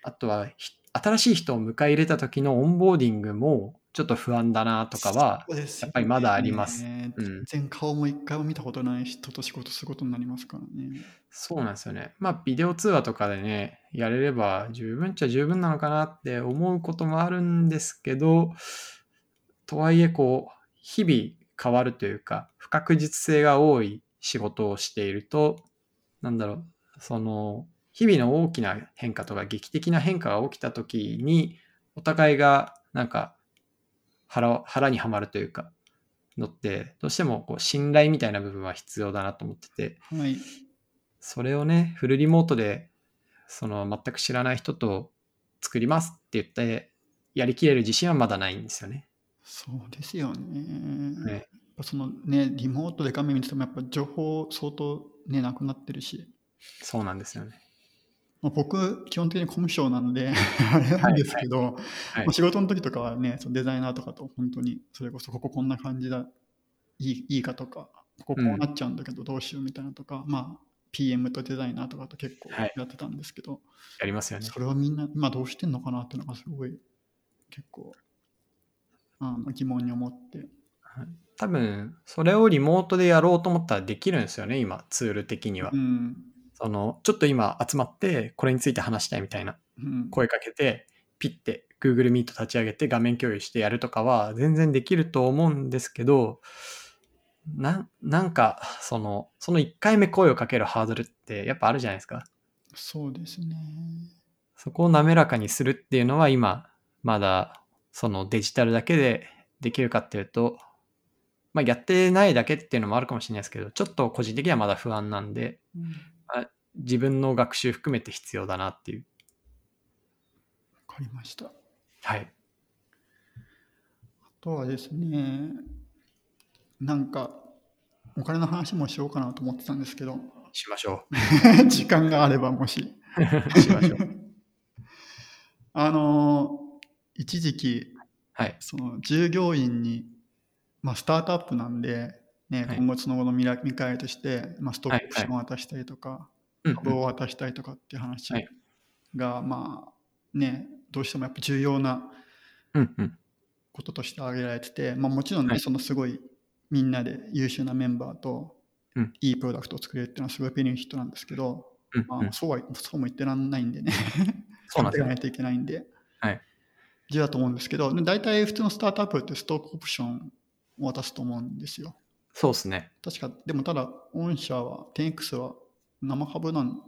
あとは、ひ新しい人を迎え入れた時のオンボーディングもちょっと不安だなとかは、やっぱりまだありますねうん全然顔も一回も見たことない人と仕事することになりますからね。そうなんですよね。まあ、ビデオ通話とかでね、やれれば十分っちゃ十分なのかなって思うこともあるんですけど、とはいえ、こう、日々変わるというか、不確実性が多い仕事をしていると、なんだろう、その、日々の大きな変化とか劇的な変化が起きた時に、お互いがなんか腹腹にはまるというか、のって、どうしてもこう信頼みたいな部分は必要だなと思ってて、はい。それをね、フルリモートで、その全く知らない人と作りますって言って、やりきれる自信はまだないんですよね。そうですよね。ねやっぱそのね、リモートで画面見ててもやっぱ情報相当ね、なくなってるし。そうなんですよね。まあ、僕、基本的にコミュ障なんであれなんですけど、はいまあ、仕事の時とかはね、そのデザイナーとかと本当に、それこそこここんな感じだ、いいいいかとか、こここうなっちゃうんだけどどうしようみたいなとか、まあ、PM とデザイナーとかと結構はいやってたんですけど、やりますよね。それをみんな今どうしてんのかなっていうのがすごい結構あの疑問に思って。多分、それをリモートでやろうと思ったらできるんですよね、今、ツール的には。うん。その、ちょっと今集まって、これについて話したいみたいなうん、声かけて、ピッて Google Meet 立ち上げて画面共有してやるとかは全然できると思うんですけど、ななんか、その、その1回目声をかけるハードルってやっぱあるじゃないですか。そうですね。そこを滑らかにするっていうのは今、まだそのデジタルだけでできるかっていうと、まあやってないだけっていうのもあるかもしれないですけど、ちょっと個人的にはまだ不安なんで、うん自分の学習含めて必要だなっていう。わかりました。あはい。とはですね、なんかお金の話もしようかなと思ってたんですけど、しましょ 時間があればもし。う。しましょう。あの、一時期、はい。その従業員に、まあ、スタートアップなんで、ね、はい今後その後の見ら見返りとして、まあ、ストックオプションを渡したりとか、うん株を渡したりとかっていう話はい。が、まあね、どうしてもやっぱ重要な。こととして挙げられてて、まあ、もちろんね、はい。そのすごいみんなで優秀なメンバーとうん。いいプロダクトを作れるっていうのはすごいベネフィットなんですけど、まあ、そうはそうも言ってらんないんでね。そうなんですよやっていかないといけないんで、はい。重要だと思うんですけどで大体普通のスタートアップってストックオプションを渡すと思うんですよ。そうですね。確かでもただ御社は 10X は生株なん？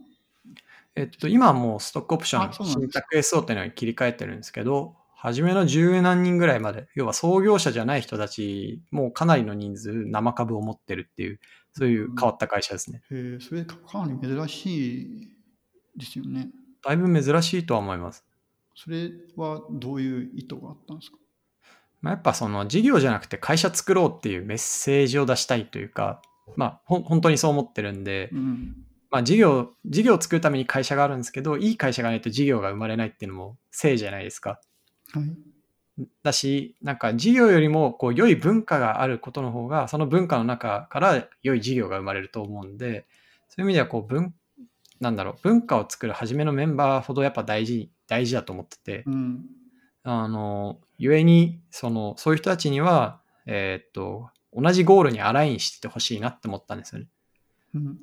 えっと、今はもうストックオプション、新宅 SO っていうのに切り替えてるんですけど、初めの十何人ぐらいまで、要は創業者じゃない人たち、もうかなりの人数、生株を持ってるっていう、そういう変わった会社ですね。へえそれかかなり珍しいですよね。だいぶ珍しいとは思います。それはどういう意図があったんですか？まあ、やっぱその事業じゃなくて会社作ろうっていうメッセージを出したいというか、まあ、ほん本当にそう思ってるんで、うんまあ、事業、事業を作るために会社があるんですけど、いい会社がないと事業が生まれないっていうのも正じゃないですか。はいだし、なんか事業よりもこう良い文化があることの方が、その文化の中から良い事業が生まれると思うんで、そういう意味ではこう文、なんだろう、文化を作る初めのメンバーほどやっぱ大事、大事だと思ってて、うんあの、ゆえに、その、そういう人たちには、えーっと、同じゴールにアラインしててほしいなって思ったんですよね。うん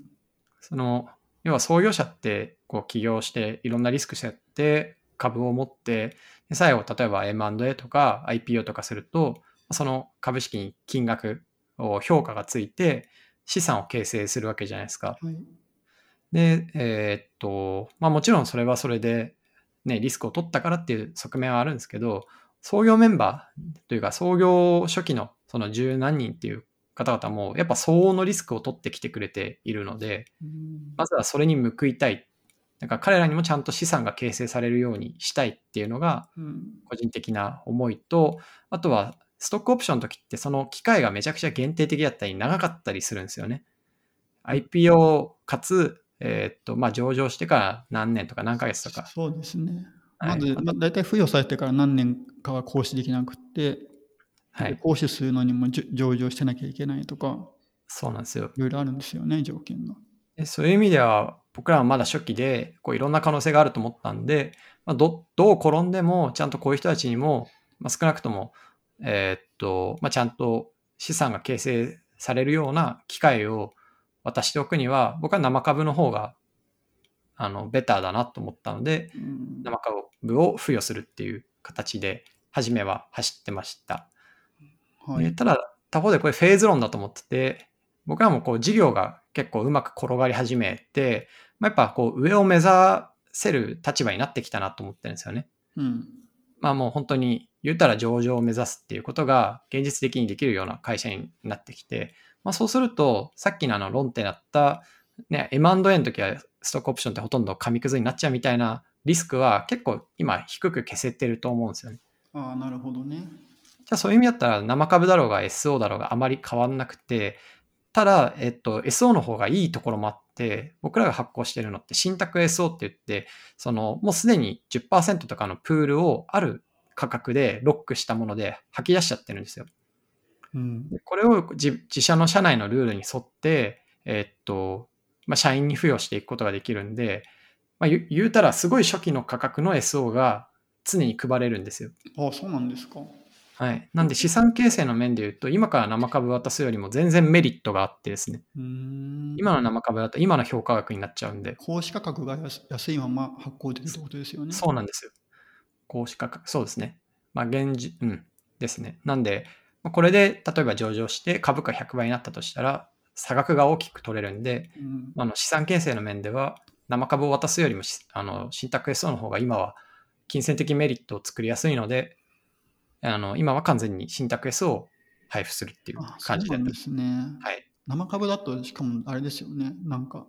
その、要は創業者って、こう起業して、いろんなリスクしてやって、株を持って、で最後、例えば M&A とか IPO とかすると、その株式に金額を評価がついて、資産を形成するわけじゃないですか。はいで、えーっと、まあもちろんそれはそれで、ね、リスクを取ったからっていう側面はあるんですけど、創業メンバーというか創業初期のその十何人っていう方々も、やっぱ相応のリスクを取ってきてくれているので、うんまずはそれに報いたい。なんか彼らにもちゃんと資産が形成されるようにしたいっていうのがうん個人的な思いと、あとはストックオプションの時ってその機会がめちゃくちゃ限定的だったり長かったりするんですよね。IPO かつ、えーっと、まあ上場してから何年とか何ヶ月とか。そうですね。はいまず、まあ、大体付与されてから何年かは行使できなくて、はい。行使するのにも上場してなきゃいけないとか、そうなんですよ。いろいろあるんですよね、条件が。でそういう意味では僕らはまだ初期でこういろんな可能性があると思ったんで、まあ、どどう転んでもちゃんとこういう人たちにも、まあ、少なくとも、えーっとまあ、ちゃんと資産が形成されるような機会を渡しておくには僕は生株の方があのベターだなと思ったのでうん生株を付与するっていう形で初めは走ってました。はい。でただ、他方でこれフェーズ論だと思ってて、僕らもこう事業が結構うまく転がり始めて、まあ、やっぱこう上を目指せる立場になってきたなと思ってるんですよね。うん。まあもう本当に言ったら上場を目指すっていうことが現実的にできるような会社になってきて、まあそうするとさっきのあの論点だった、ね、M&A の時はストックオプションってほとんど紙くずになっちゃうみたいなリスクは結構今低く消せてると思うんですよね。ああ、なるほどね。じゃあそういう意味だったら生株だろうが SO だろうがあまり変わんなくて、ただ、えっと、SO の方がいいところもあって、僕らが発行してるのって信託 SO って言って、そのもうすでに10%とかのプールをある価格でロックしたもので吐き出しちゃってるんですよ。うん。でこれを自自社の社内のルールに沿って、えっと、まあ、社員に付与していくことができるんで、まあ、言う言うたらすごい初期の価格の SO が常に配れるんですよ。ああ、そうなんですか。はい。なんで資産形成の面で言うと、今から生株渡すよりも全然メリットがあってですね。今の生株だと今の評価額になっちゃうんで、公式価格が安安いまま発行できるってことですよね。そうなんですよ。公式価格、そうですね。まあ、現時、うん、ですね。なんで、まあこれで例えば上場して株価100倍になったとしたら、差額が大きく取れるんで、うん。あの資産形成の面では、生株を渡すよりもしあの信託 SO の方が今は金銭的メリットを作りやすいので、あの今は完全に信託 SO を配布するっていう感じでですね。はい。生株だと、しかもあれですよね。なんか、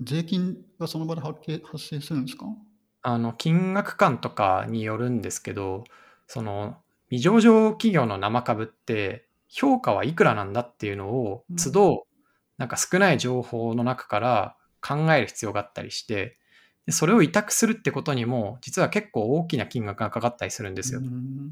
税金がその場で発生発生するんですか？あの金額感とかによるんですけど、その未上場企業の生株って評価はいくらなんだっていうのをうん都度なんか少ない情報の中から考える必要があったりして、でそれを委託するってことにも実は結構大きな金額がかかったりするんですよ。うっん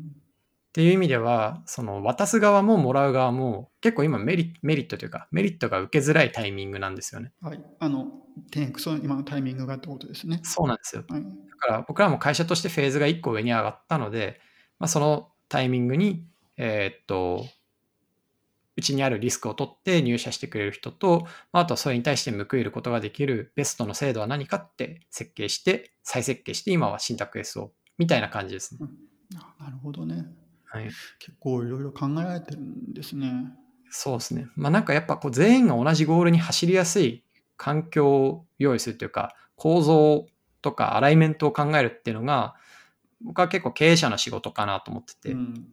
ていう意味では、その渡す側ももらう側も結構今メリメリットというかメリットが受けづらいタイミングなんですよね。はい。あの、10X の今のタイミングがってことですね。そうなんですよ。はい。だから僕らも会社としてフェーズが1個上に上がったので、まあ、そのタイミングに、えーっと、うちにあるリスクを取って入社してくれる人と、まああとはそれに対して報いることができるベストの制度は何かって設計して、再設計して、今は信託 SO みたいな感じですね。あなるほどね。はい。結構いろいろ考えられてるんですね。そうですね。まあなんかやっぱこう全員が同じゴールに走りやすい環境を用意するというか、構造とかアライメントを考えるっていうのが、僕は結構経営者の仕事かなと思ってて、うん。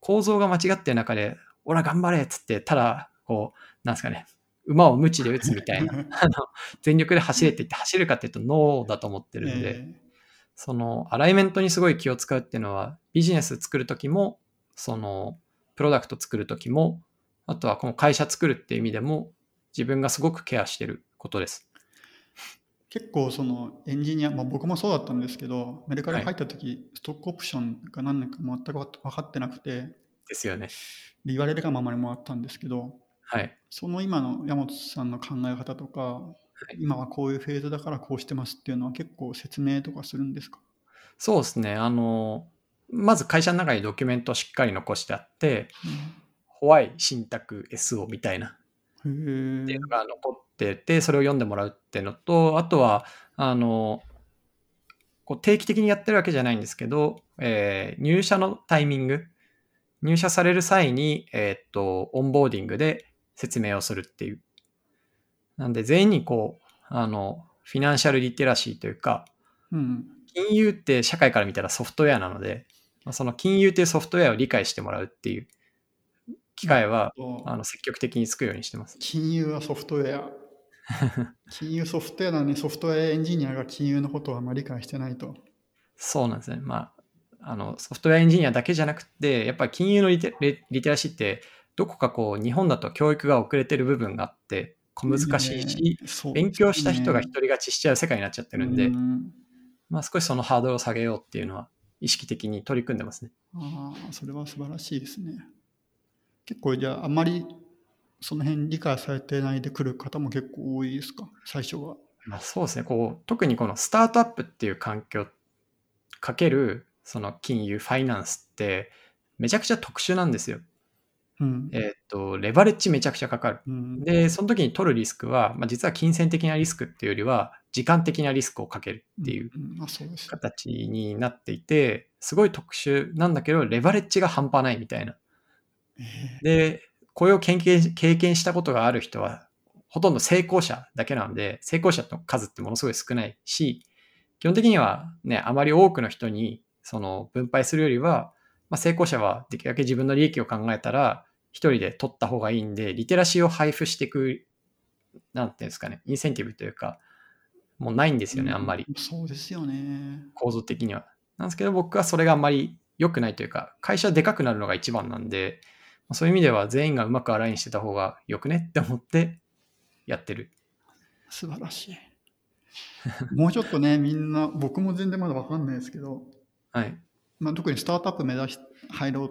構造が間違ってる中で、俺は頑張れっつって、ただ、こう、なんですかね、馬を無知で打つみたいな、あの全力で走れって言って走るかっていうと、ノーだと思ってるんで、えそのアライメントにすごい気を使うっていうのは、ビジネス作るときも、そのプロダクト作るときも、あとはこの会社作るっていう意味でも、自分がすごくケアしてることです。結構そのエンジニア、まあ、僕もそうだったんですけど、メルカリ入った時、ストックオプションが何年か全く分かってなくて、ですよね。で言われるがままにもらったんですけど、はい。その今の山本さんの考え方とか、今はこういうフェーズだからこうしてますっていうのは結構説明とかするんですか？そうですね。あの、まず会社の中にドキュメントをしっかり残してあって、ホワイ信託 SO みたいなっていうのが残ってて、それを読んでもらうっていうのと、あとは、あの、こう定期的にやってるわけじゃないんですけど、えー入社のタイミング、入社される際に、えーっと、オンボーディングで説明をするっていう。なんで、全員にこう、あの、 financial literacy というか、うん。金融って社会から見たらソフトウェアなので、まあその金融っていうソフトウェアを理解してもらうっていう機会は、とあの積極的につくようにしてます。金融はソフトウェア。金融ソフトウェアなのにソフトウェアエンジニアが金融のことをあまり理解してないと。そうなんですね。まあ、あのソフトウェアエンジニアだけじゃなくて、やっぱり金融のリテリリテラシーって、どこかこう、日本だと教育が遅れてる部分があって、小難しいし、ね勉強した人が独り勝ちしちゃう世界になっちゃってるんで、うんまあ少しそのハードルを下げようっていうのは意識的に取り組んでますね。ああ、それは素晴らしいですね。結構じゃあ、あまりその辺理解されてないで来る方も結構多いですか、最初は。まあそうですね。こう、特にこのスタートアップっていう環境かける、その金融、ファイナンスって、めちゃくちゃ特殊なんですよ。うん。えーっと、レバレッジめちゃくちゃかかる。うん、で、その時に取るリスクは、まあ、実は金銭的なリスクっていうよりは、時間的なリスクをかけるっていう。形になっていて、すごい特殊なんだけど、レバレッジが半端ないみたいな。えで、これを経験経験したことがある人は、ほとんど成功者だけなので、成功者の数ってものすごい少ないし、基本的にはね、あまり多くの人にその分配するよりは、まあ、成功者はできるだけ自分の利益を考えたら、一人で取った方がいいんで、リテラシーを配布していく、なんていうんですかね、インセンティブというか、もうないんですよね、あんまり。そうですよね。構造的には。なんですけど、僕はそれがあんまり良くないというか、会社でかくなるのが一番なんで、まあそういう意味では全員がうまくアラインしてた方が良くね？って思ってやってる。素晴らしい。もうちょっとね、みんな、僕も全然まだわかんないですけど、はい。まあ、特にスタートアップ目指し入ろうっ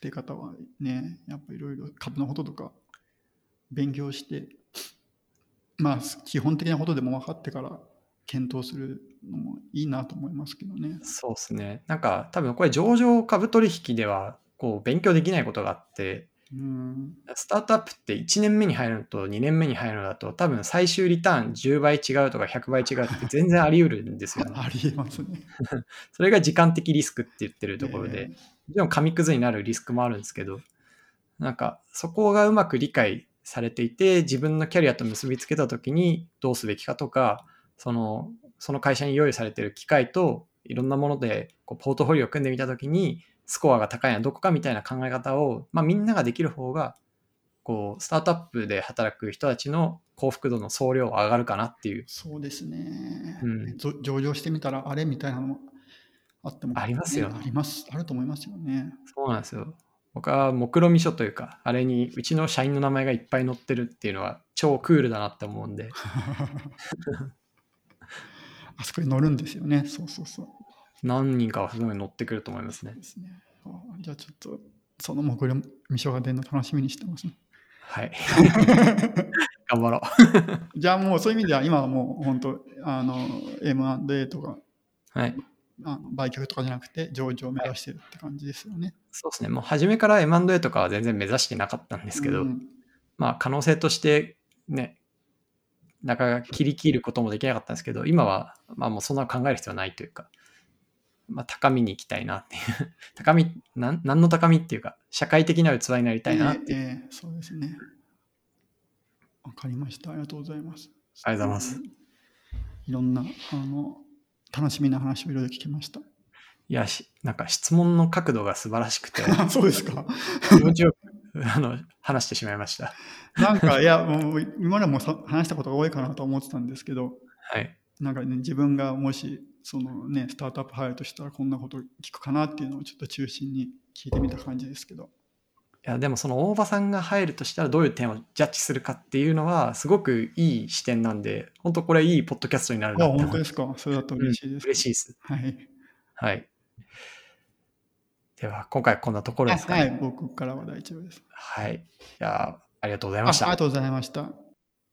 ていう方はね、やっぱいろいろ株のこととか勉強して、まあ基本的なことでも分かってから検討するのもいいなと思いますけどね。そうですね。なんか多分これ上場株取引ではこう勉強できないことがあって、うん、スタートアップって1年目に入るのと2年目に入るのだと多分最終リターン10倍違うとか100倍違うって全然あり得るんですよね。ありえますね。それが時間的リスクって言ってるところで、えもちろん紙くずになるリスクもあるんですけど、なんかそこがうまく理解されていて、自分のキャリアと結びつけたときにどうすべきかとか、そのその会社に用意されている機会といろんなものでこうポートフォリオを組んでみたときに、スコアが高いのはどこかみたいな考え方を、まあ、みんなができる方が、こうスタートアップで働く人たちの幸福度の総量は上がるかなっていう。そうですね、うんぞ上場してみたらあれみたいなのもあっても、ありますよねあります。あると思いますよね。そうなんですよ。僕は目論見書というか、あれにうちの社員の名前がいっぱい載ってるっていうのは超クールだなって思うんで、あそこに乗るんですよね。そうそうそう。何人かはすごい載ってくると思いますねで。すね。あじゃあちょっとその目論見書が出るの楽しみにしてますね。はい。頑張ろう。じゃあもうそういう意味では今はもう本当あの M&A とかはい。あの売却とかじゃなくて上場を目指してるって感じですよね。そうですね。もう初めから M&A とかは全然目指してなかったんですけど、うんまあ可能性としてね、なかなか切り切ることもできなかったんですけど、今はまあもうそんな考える必要はないというか、まあ高みに行きたいなっていう。高み、なん何の高みっていうか、社会的な器になりたいなっていう。ええええそうですね。わかりました。ありがとうございます。ありがとうございます。いろんなあの楽しみな話をいろいろ聞きました。いや、しなんか質問の角度が素晴らしくて、あ そうですか。気持ちよく あの話してしまいました。なんかいやもう今までもさ話したことが多いかなと思ってたんですけど、はい。なんかね自分がもしそのねスタートアップ入るとしたらこんなこと聞くかなっていうのをちょっと中心に聞いてみた感じですけど。いや、でもその大場さんが入るとしたらどういう点をジャッジするかっていうのは、すごくいい視点なんで、本当これいいポッドキャストになるあなって思い本当ですか。それだと嬉しいです。嬉しいです。はい。はい。では、今回こんなところですかね。はい、僕からは大丈夫です。はい。いや、ありがとうございあました。ありがとうございました。